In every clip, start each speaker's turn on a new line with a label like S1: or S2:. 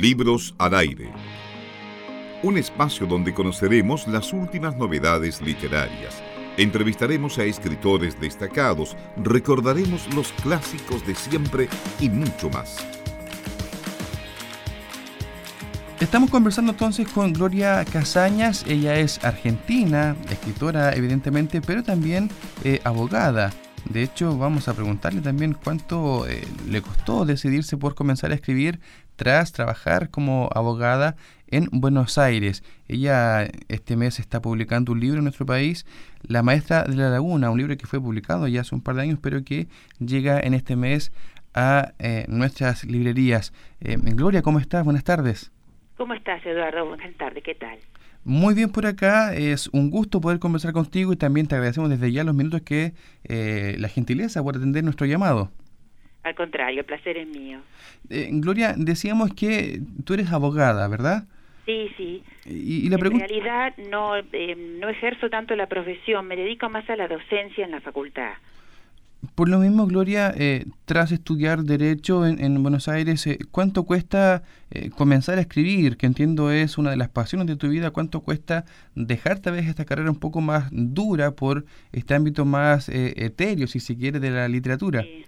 S1: Libros al aire. Un espacio donde conoceremos las últimas novedades literarias. Entrevistaremos a escritores destacados, recordaremos los clásicos de siempre y mucho más.
S2: Estamos conversando entonces con Gloria Casañas. Ella es argentina, escritora evidentemente, pero también eh, abogada. De hecho, vamos a preguntarle también cuánto eh, le costó decidirse por comenzar a escribir tras trabajar como abogada en Buenos Aires. Ella este mes está publicando un libro en nuestro país, La Maestra de la Laguna, un libro que fue publicado ya hace un par de años, pero que llega en este mes a eh, nuestras librerías. Eh, Gloria, ¿cómo estás? Buenas tardes.
S3: ¿Cómo estás, Eduardo? Buenas tardes, ¿qué tal?
S2: Muy bien por acá, es un gusto poder conversar contigo y también te agradecemos desde ya los minutos que eh, la gentileza por atender nuestro llamado.
S3: Al contrario, el placer es mío.
S2: Eh, Gloria, decíamos que tú eres abogada, ¿verdad?
S3: Sí, sí.
S2: Y, la
S3: en realidad no, eh, no ejerzo tanto la profesión, me dedico más a la docencia en la facultad.
S2: Por lo mismo, Gloria, eh, tras estudiar Derecho en, Buenos Aires, eh, ¿cuánto cuesta eh, comenzar a escribir? Que entiendo es una de las pasiones de tu vida. ¿Cuánto cuesta dejar tal vez esta carrera un poco más dura por este ámbito más etéreo, si se quiere, de la literatura?
S3: Sí,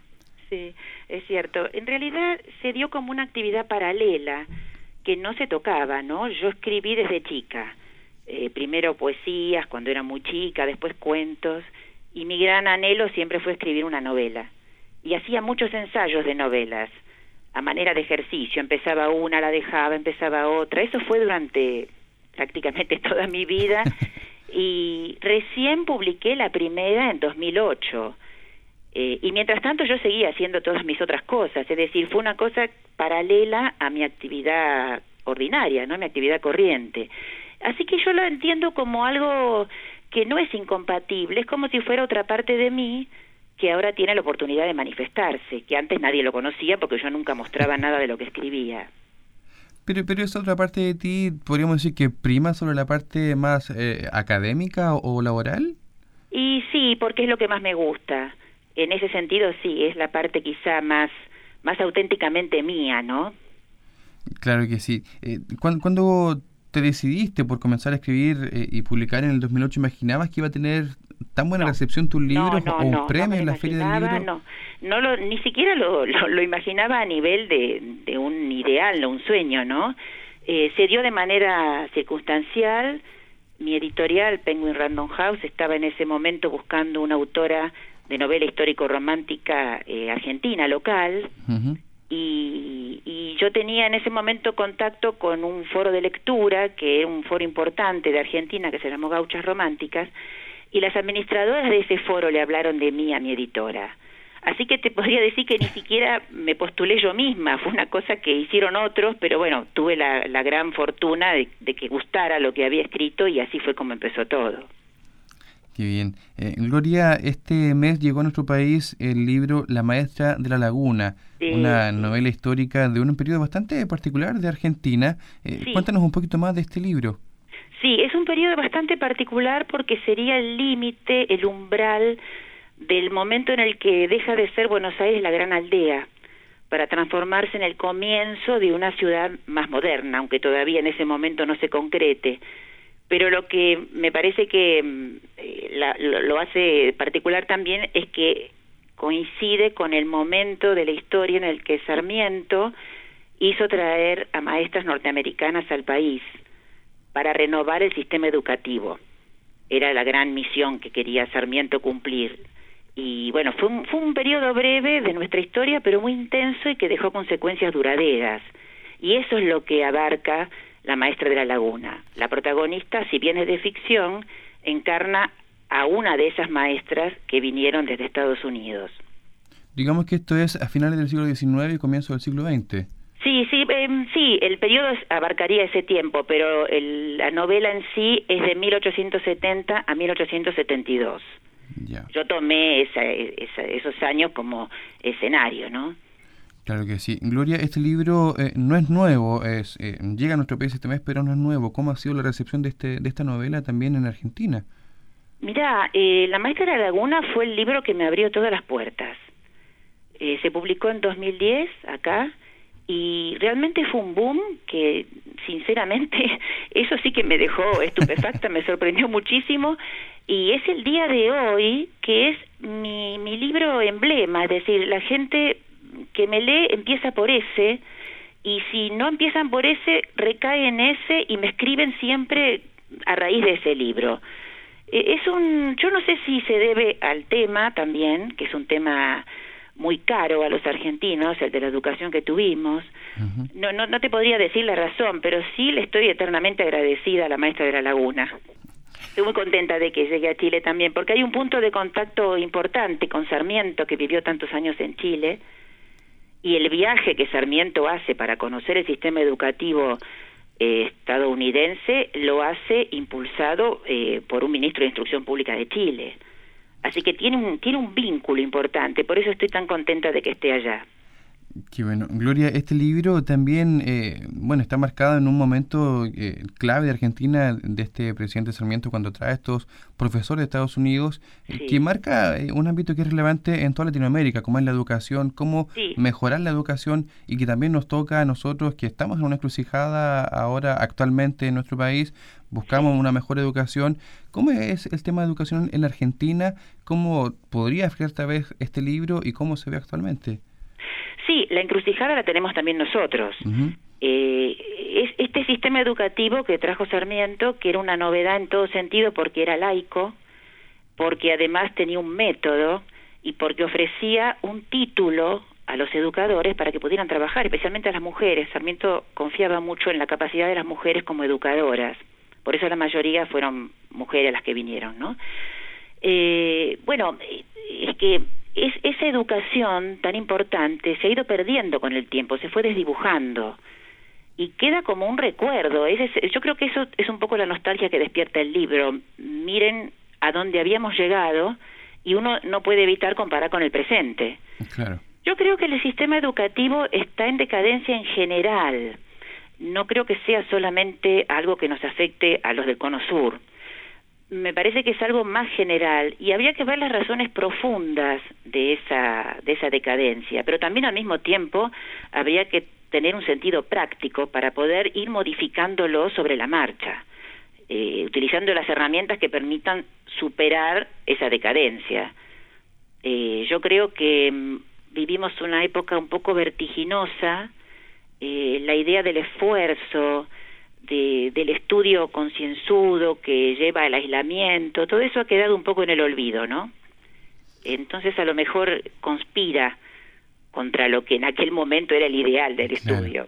S3: sí, es cierto. En realidad se dio como una actividad paralela que no se tocaba, ¿no? Yo escribí desde chica. primero poesías cuando era muy chica, después cuentos y mi gran anhelo siempre fue escribir una novela. Y hacía muchos ensayos de novelas, a manera de ejercicio. Empezaba una, la dejaba, empezaba otra. Eso fue durante prácticamente toda mi vida. Y recién publiqué la primera en 2008. Eh, y mientras tanto yo seguía haciendo todas mis otras cosas, es decir, fue una cosa paralela a mi actividad ordinaria, ¿no? Mi actividad corriente. Así que yo lo entiendo como algo que no es incompatible, es como si fuera otra parte de mí que ahora tiene la oportunidad de manifestarse, que antes nadie lo conocía porque yo nunca mostraba nada de lo que escribía.
S2: Pero, pero esa otra parte de ti, podríamos decir que prima sobre la parte más eh, académica o, laboral.
S3: Y sí, porque es lo que más me gusta. En ese sentido, sí, es la parte quizá más, más auténticamente mía, ¿no?
S2: Claro que sí. Eh, ¿Cuándo, te decidiste por comenzar a escribir eh, y publicar en el 2008, ¿imaginabas que iba a tener tan buena recepción tu libro o un premio en la Feria del Libro?
S3: No, no lo, ni siquiera lo, lo, imaginaba a nivel de, de, un ideal o un sueño, ¿no? Eh, se dio de manera circunstancial. Mi editorial, Penguin Random House, estaba en ese momento buscando una autora de novela histórico-romántica eh, argentina, local y, y, yo tenía en ese momento contacto con un foro de lectura, que es un foro importante de Argentina, que se llamó Gauchas Románticas, y las administradoras de ese foro le hablaron de mí a mi editora. Así que te podría decir que ni siquiera me postulé yo misma, fue una cosa que hicieron otros, pero bueno, tuve la, la gran fortuna de, de que gustara lo que había escrito y así fue como empezó todo.
S2: Qué bien. Eh, Gloria, este mes llegó a nuestro país el libro La Maestra de la Laguna, una novela histórica de un periodo bastante particular de Argentina. Eh, cuéntanos un poquito más de este libro.
S3: Sí, es un periodo bastante particular porque sería el límite, el umbral del momento en el que deja de ser Buenos Aires la gran aldea para transformarse en el comienzo de una ciudad más moderna, aunque todavía en ese momento no se concrete pero lo que me parece que mm, eh, lo, hace particular también es que coincide con el momento de la historia en el que Sarmiento hizo traer a maestras norteamericanas al país para renovar el sistema educativo. Era la gran misión que quería Sarmiento cumplir. Y bueno, fue un, fue un periodo breve de nuestra historia, pero muy intenso y que dejó consecuencias duraderas. Y eso es lo que abarca la maestra de la laguna. La protagonista, si bien es de ficción, encarna a una de esas maestras que vinieron desde Estados Unidos.
S2: Digamos que esto es a finales del siglo XIX y comienzo del siglo XX.
S3: Sí, sí, em, sí, el periodo abarcaría ese tiempo, pero la novela en sí es de 1870 a 1872. Ya. Yo tomé esos años como escenario, ¿no?
S2: Claro que sí. Gloria, este libro eh, no es nuevo, es, eh, llega a nuestro país este mes, pero no es nuevo. ¿Cómo ha sido la recepción de, este, de esta novela también en Argentina?
S3: Mira, eh, La Maestra de la Laguna fue el libro que me abrió todas las puertas. se publicó en 2010 acá y realmente fue un boom que sinceramente eso sí que me dejó estupefacta, me sorprendió muchísimo y es el día de hoy que es mi, mi libro emblema, es decir, la gente que me lee empieza por ese y si no empiezan por ese recae en ese y me escriben siempre a raíz de ese libro. E, es un, yo no sé si se debe al tema también, que es un tema muy caro a los argentinos, el de la educación que tuvimos. no, no, no te podría decir la razón, pero sí le estoy eternamente agradecida a la maestra de la Laguna. Estoy muy contenta de que llegue a Chile también, porque hay un punto de contacto importante con Sarmiento, que vivió tantos años en Chile, y el viaje que Sarmiento hace para conocer el sistema educativo eh, estadounidense lo hace impulsado eh, por un ministro de Instrucción Pública de Chile. Así que tiene un, tiene un vínculo importante, por eso estoy tan contenta de que esté allá.
S2: Qué bueno. Gloria, este libro también, eh, bueno, está marcado en un momento eh, clave de Argentina, de este presidente Sarmiento, cuando trae a estos profesores de Estados Unidos, eh, que marca un ámbito que es relevante en toda Latinoamérica, como es la educación, cómo mejorar la educación y que también nos toca a nosotros, que estamos en una encrucijada ahora actualmente en nuestro país, buscamos una mejor educación. ¿Cómo es el tema de educación en la Argentina? ¿Cómo podría esta vez este libro y cómo se ve actualmente?
S3: Sí, la encrucijada la tenemos también nosotros. eh, es este sistema educativo que trajo Sarmiento, que era una novedad en todo sentido porque era laico, porque además tenía un método y porque ofrecía un título a los educadores para que pudieran trabajar, especialmente a las mujeres. Sarmiento confiaba mucho en la capacidad de las mujeres como educadoras. Por eso la mayoría fueron mujeres las que vinieron, ¿no? Eh, bueno, es que es, esa educación tan importante se ha ido perdiendo con el tiempo, se fue desdibujando y queda como un recuerdo. Es, yo creo que eso es un poco la nostalgia que despierta el libro. Miren a dónde habíamos llegado y uno no puede evitar comparar con el presente.
S2: Claro.
S3: Yo creo que el sistema educativo está en decadencia en general. No creo que sea solamente algo que nos afecte a los del Cono Sur me parece que es algo más general y habría que ver las razones profundas de esa de esa decadencia, pero también al mismo tiempo habría que tener un sentido práctico para poder ir modificándolo sobre la marcha, eh, utilizando las herramientas que permitan superar esa decadencia. Eh, yo creo que mm, vivimos una época un poco vertiginosa, eh, la idea del esfuerzo, del estudio concienzudo que lleva al aislamiento, todo eso ha quedado un poco en el olvido, ¿no? Entonces a lo mejor conspira contra lo que en aquel momento era el ideal del estudio.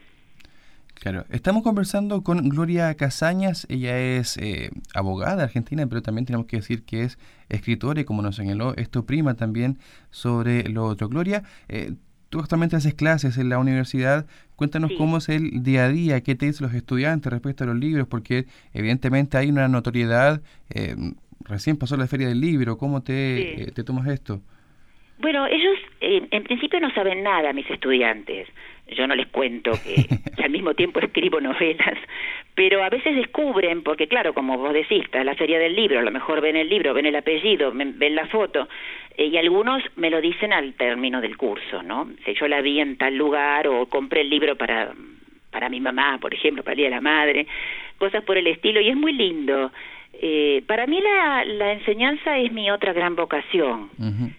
S2: Claro, estamos conversando con Gloria Casañas, ella es eh, abogada argentina, pero también tenemos que decir que es escritora y como nos señaló, esto prima también sobre lo otro. Gloria, eh, Tú actualmente haces clases en la universidad. Cuéntanos cómo es el día a día, qué te dicen los estudiantes respecto a los libros, porque evidentemente hay una notoriedad. Eh, recién pasó la feria del libro, ¿cómo te, eh, te tomas esto?
S3: Bueno, ellos eh, en principio no saben nada, mis estudiantes. Yo no les cuento que, al mismo tiempo escribo novelas, pero a veces descubren, porque claro, como vos decís, está la feria del libro, a lo mejor ven el libro, ven el apellido, ven la foto, eh, y algunos me lo dicen al término del curso, ¿no? Si yo la vi en tal lugar o compré el libro para para mi mamá, por ejemplo, para el Día de la Madre, cosas por el estilo, y es muy lindo. Eh, para mí la, la enseñanza es mi otra gran vocación.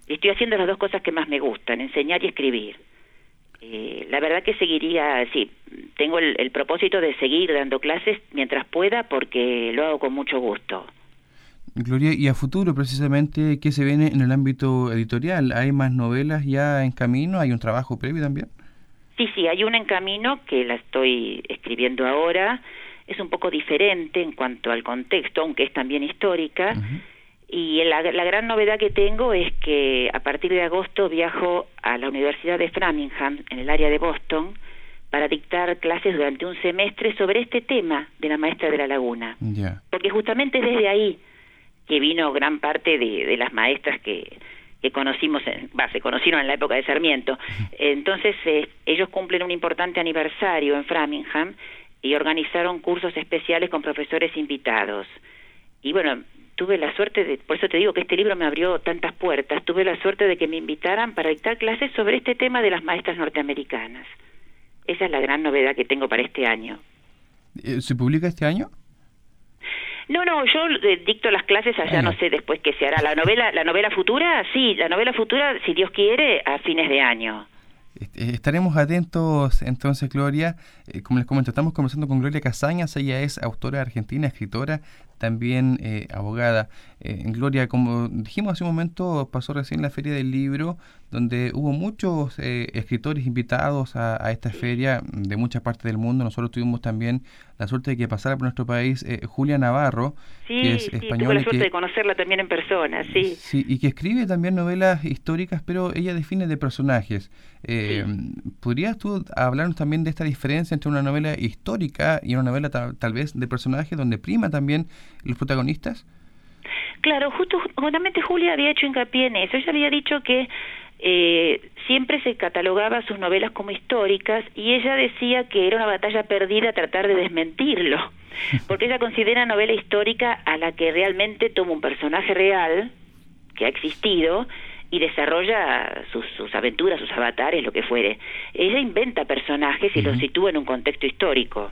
S3: Estoy haciendo las dos cosas que más me gustan, enseñar y escribir. Eh, la verdad que seguiría, sí, tengo el, el, propósito de seguir dando clases mientras pueda porque lo hago con mucho gusto.
S2: Gloria, y a futuro precisamente, ¿qué se viene en el ámbito editorial? ¿Hay más novelas ya en camino? ¿Hay un trabajo previo también?
S3: Sí, sí, hay una en camino que la estoy escribiendo ahora es un poco diferente en cuanto al contexto, aunque es también histórica. Y la, la, gran novedad que tengo es que a partir de agosto viajo a la Universidad de Framingham, en el área de Boston, para dictar clases durante un semestre sobre este tema de la maestra de la laguna. Porque justamente desde ahí que vino gran parte de, de las maestras que, que conocimos, en, se conocieron en la época de Sarmiento. Entonces, eh, ellos cumplen un importante aniversario en Framingham y organizaron cursos especiales con profesores invitados. Y bueno, tuve la suerte de, por eso te digo que este libro me abrió tantas puertas, tuve la suerte de que me invitaran para dictar clases sobre este tema de las maestras norteamericanas. Esa es la gran novedad que tengo para este año.
S2: Eh, ¿Se publica este año?
S3: No, no, yo eh, dicto las clases allá, no sé después qué se hará. La novela, la novela futura, sí, la novela futura, si Dios quiere, a fines de año.
S2: Estaremos atentos entonces, Gloria. Eh, como les comento, estamos conversando con Gloria Casañas. Ella es autora argentina, escritora, también eh, abogada. Eh, Gloria, como dijimos hace un momento, pasó recién la Feria del Libro, donde hubo muchos escritores invitados a, esta feria de muchas partes del mundo. Nosotros tuvimos también la suerte de que pasara por nuestro país Julia Navarro, que es española. Tuve
S3: la suerte de conocerla también en persona, sí.
S2: Sí, y que escribe también novelas históricas, pero ella define de personajes. Eh, ¿Podrías tú hablarnos también de esta diferencia entre una novela histórica y una novela tal vez de personajes donde prima también los protagonistas?
S3: Claro, justo, justamente Julia había hecho hincapié en eso. Ella había dicho que eh, siempre se catalogaba sus novelas como históricas y ella decía que era una batalla perdida tratar de desmentirlo, porque ella considera novela histórica a la que realmente toma un personaje real que ha existido y desarrolla sus, sus, aventuras, sus avatares, lo que fuere. Ella inventa personajes y los sitúa en un contexto histórico.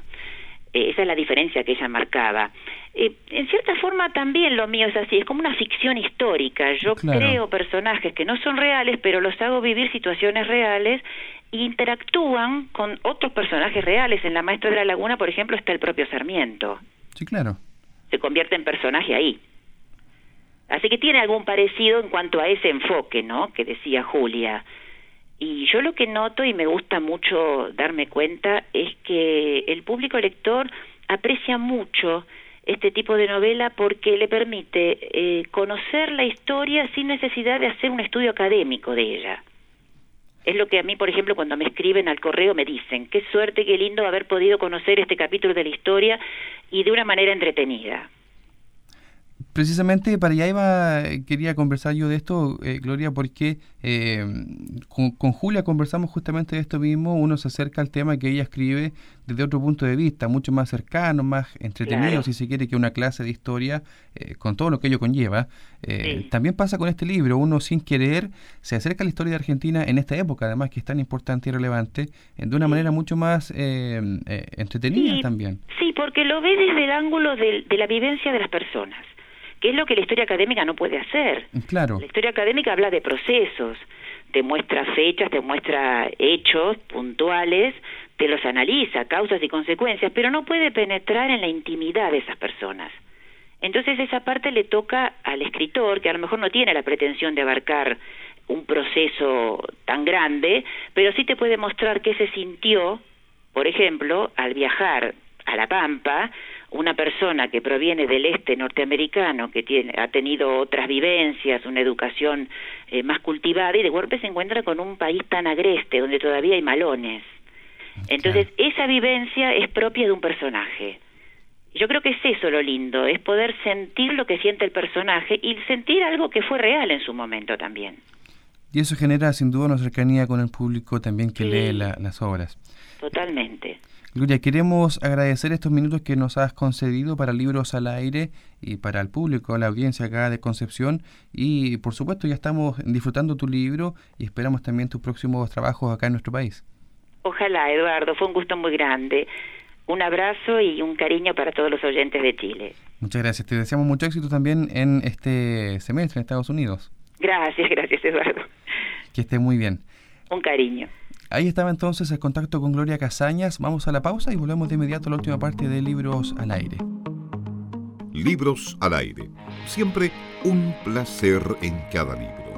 S3: Eh, esa es la diferencia que ella marcaba. Eh, en cierta forma también lo mío es así, es como una ficción histórica. Yo creo personajes que no son reales, pero los hago vivir situaciones reales e interactúan con otros personajes reales. En La Maestra de la Laguna, por ejemplo, está el propio Sarmiento.
S2: Sí, claro.
S3: Se convierte en personaje ahí. Así que tiene algún parecido en cuanto a ese enfoque, ¿no? Que decía Julia. Y yo lo que noto y me gusta mucho darme cuenta es que el público lector aprecia mucho este tipo de novela porque le permite eh, conocer la historia sin necesidad de hacer un estudio académico de ella. Es lo que a mí, por ejemplo, cuando me escriben al correo me dicen, qué suerte, qué lindo haber podido conocer este capítulo de la historia y de una manera entretenida.
S2: Precisamente para allá iba, quería conversar yo de esto, eh, Gloria, porque eh, con, Julia conversamos justamente de esto mismo, uno se acerca al tema que ella escribe desde otro punto de vista, mucho más cercano, más entretenido, si se quiere, que una clase de historia, eh, con todo lo que ello conlleva. También pasa con este libro, uno sin querer se acerca a la historia de Argentina en esta época, además que es tan importante y relevante, de una manera mucho más entretenida también.
S3: Sí, porque lo ve desde el ángulo de la vivencia de las personas que es lo que la historia académica no puede hacer.
S2: Claro.
S3: La historia académica habla de procesos, te muestra fechas, te muestra hechos puntuales, te los analiza, causas y consecuencias, pero no puede penetrar en la intimidad de esas personas. Entonces esa parte le toca al escritor, que a lo mejor no tiene la pretensión de abarcar un proceso tan grande, pero sí te puede mostrar qué se sintió, por ejemplo, al viajar a La Pampa, una persona que proviene del este norteamericano, que tiene, ha tenido otras vivencias, una educación eh, más cultivada, y de golpe se encuentra con un país tan agreste, donde todavía hay malones. Entonces, esa vivencia es propia de un personaje. Yo creo que es eso lo lindo, es poder sentir lo que siente el personaje y sentir algo que fue real en su momento también.
S2: Y eso genera sin duda una cercanía con el público también que lee las obras.
S3: Totalmente.
S2: Gloria, queremos agradecer estos minutos que nos has concedido para Libros al Aire y para el público, la audiencia acá de Concepción. Y por supuesto ya estamos disfrutando tu libro y esperamos también tus próximos trabajos acá en nuestro país.
S3: Ojalá, Eduardo, fue un gusto muy grande. Un abrazo y un cariño para todos los oyentes de Chile.
S2: Muchas gracias. Te deseamos mucho éxito también en este semestre en Estados Unidos.
S3: Gracias, gracias, Eduardo.
S2: Que esté muy bien.
S3: Un cariño.
S2: Ahí estaba entonces el contacto con Gloria Casañas. Vamos a la pausa y volvemos de inmediato a la última parte de Libros al Aire.
S1: Libros al Aire. Siempre un placer en cada libro.